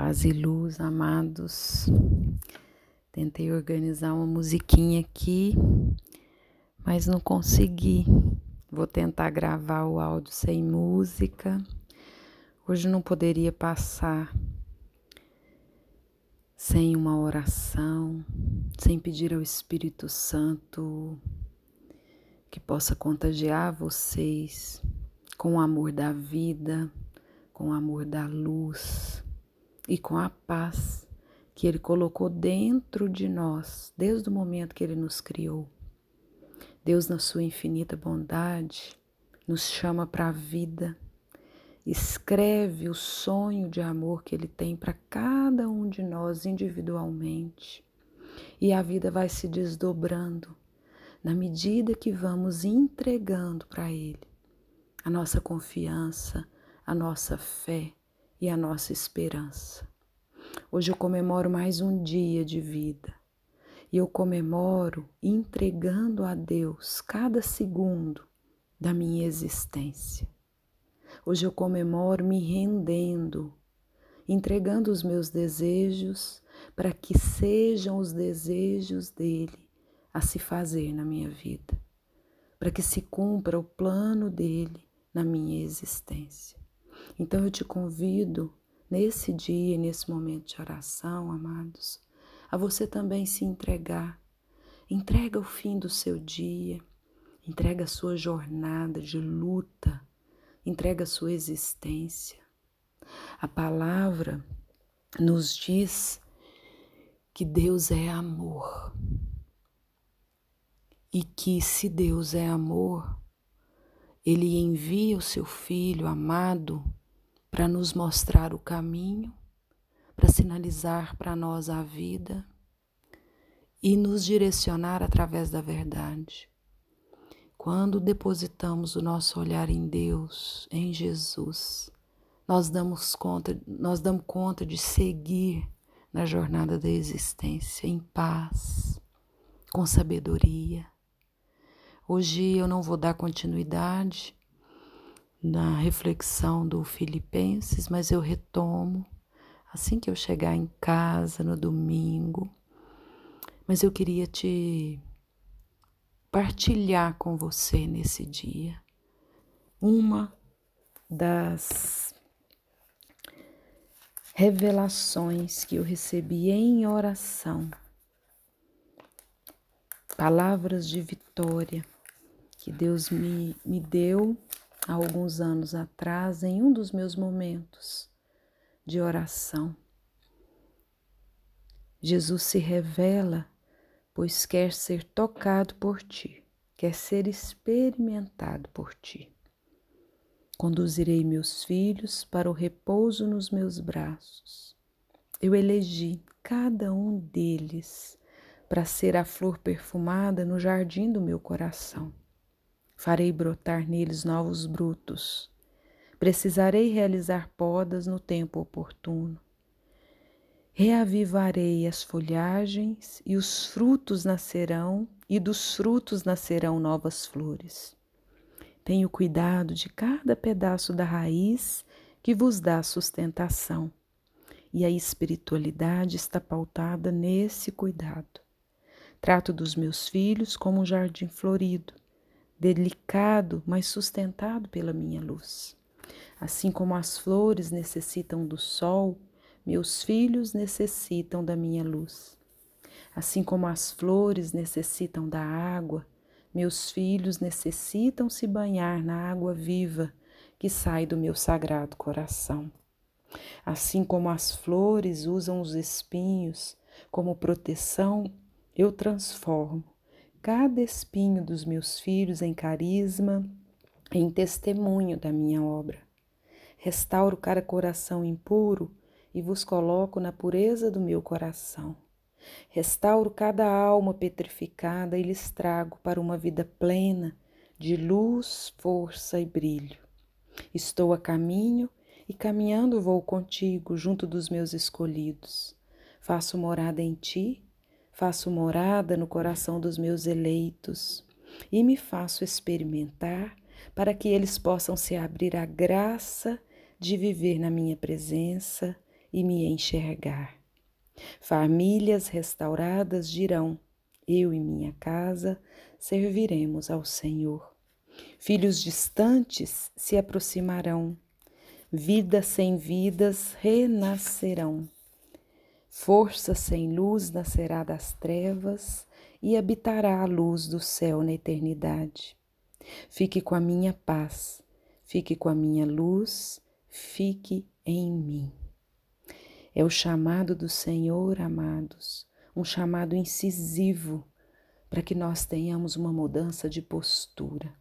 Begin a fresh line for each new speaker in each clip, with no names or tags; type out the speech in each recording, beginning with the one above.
Paz e luz, amados. Tentei organizar uma musiquinha aqui, mas não consegui. Vou tentar gravar o áudio sem música. Hoje não poderia passar sem uma oração, sem pedir ao Espírito Santo que possa contagiar vocês com o amor da vida, com o amor da luz e com a paz que Ele colocou dentro de nós desde o momento que Ele nos criou. Deus, na Sua infinita bondade, nos chama para a vida, escreve o sonho de amor que Ele tem para cada um de nós individualmente. E a vida vai se desdobrando na medida que vamos entregando para Ele a nossa confiança, a nossa fé, e a nossa esperança. Hoje eu comemoro mais um dia de vida e eu comemoro entregando a Deus cada segundo da minha existência. Hoje eu comemoro me rendendo, entregando os meus desejos para que sejam os desejos dele a se fazer na minha vida, para que se cumpra o plano dele na minha existência. Então eu te convido nesse dia, nesse momento de oração, amados, a você também se entregar. Entrega o fim do seu dia, entrega a sua jornada de luta, entrega a sua existência. A palavra nos diz que Deus é amor. E que se Deus é amor, Ele envia o seu Filho amado para nos mostrar o caminho, para sinalizar para nós a vida e nos direcionar através da verdade. Quando depositamos o nosso olhar em Deus, em Jesus, nós damos conta, nós damos conta de seguir na jornada da existência em paz, com sabedoria. Hoje eu não vou dar continuidade na reflexão do Filipenses, mas eu retomo assim que eu chegar em casa no domingo. Mas eu queria te partilhar com você nesse dia uma das revelações que eu recebi em oração, palavras de vitória que Deus me, me deu há alguns anos atrás, em um dos meus momentos de oração. Jesus se revela, pois quer ser tocado por ti, quer ser experimentado por ti. Conduzirei meus filhos para o repouso nos meus braços. Eu elegi cada um deles para ser a flor perfumada no jardim do meu coração. Farei brotar neles novos brutos. Precisarei realizar podas no tempo oportuno. Reavivarei as folhagens e os frutos nascerão, e dos frutos nascerão novas flores. Tenho cuidado de cada pedaço da raiz que vos dá sustentação, e a espiritualidade está pautada nesse cuidado. Trato dos meus filhos como um jardim florido delicado, mas sustentado pela minha luz. Assim como as flores necessitam do sol, meus filhos necessitam da minha luz. Assim como as flores necessitam da água, meus filhos necessitam se banhar na água viva que sai do meu sagrado coração. Assim como as flores usam os espinhos como proteção, eu transformo cada espinho dos meus filhos em carisma, em testemunho da minha obra. Restauro cada coração impuro e vos coloco na pureza do meu coração. Restauro cada alma petrificada e lhes trago para uma vida plena de luz, força e brilho. Estou a caminho e caminhando vou contigo junto dos meus escolhidos. Faço morada em ti faço morada no coração dos meus eleitos e me faço experimentar para que eles possam se abrir à graça de viver na minha presença e me enxergar. Famílias restauradas dirão: Eu e minha casa serviremos ao Senhor. Filhos distantes se aproximarão, vidas sem vidas renascerão. Força sem luz nascerá das trevas e habitará a luz do céu na eternidade. Fique com a minha paz, fique com a minha luz, fique em mim. É o chamado do Senhor, amados, um chamado incisivo para que nós tenhamos uma mudança de postura.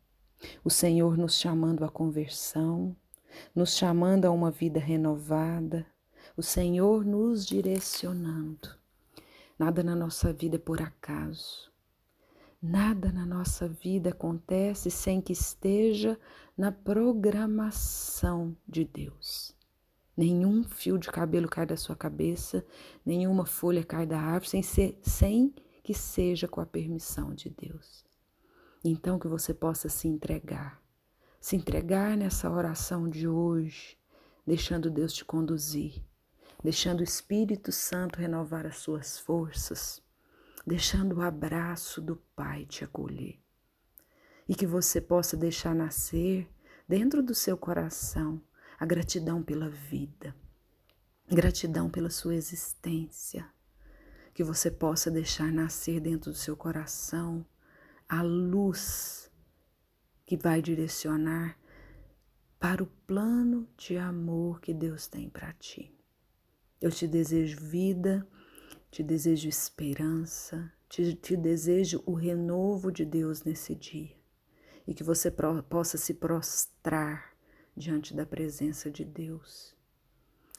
O Senhor nos chamando à conversão, nos chamando a uma vida renovada, o Senhor nos direcionando. Nada na nossa vida é por acaso. Nada na nossa vida acontece sem que esteja na programação de Deus. Nenhum fio de cabelo cai da sua cabeça, nenhuma folha cai da árvore sem, ser, sem que seja com a permissão de Deus. Então, que você possa se entregar, se entregar nessa oração de hoje, deixando Deus te conduzir, deixando o Espírito Santo renovar as suas forças, deixando o abraço do Pai te acolher. E que você possa deixar nascer dentro do seu coração a gratidão pela vida, gratidão pela sua existência, que você possa deixar nascer dentro do seu coração a luz que vai direcionar para o plano de amor que Deus tem para ti. Eu te desejo vida, te desejo esperança, te, te, desejo o renovo de Deus nesse dia. E que você pro, possa se prostrar diante da presença de Deus.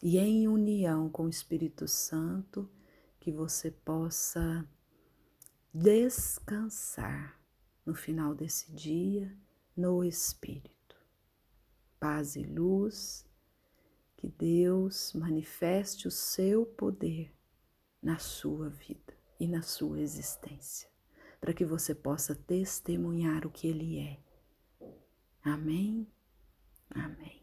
E em união com o Espírito Santo que você possa descansar no final desse dia no Espírito. Paz e luz, que Deus manifeste o seu poder na sua vida e na sua existência, para que você possa testemunhar o que Ele é. Amém? Amém.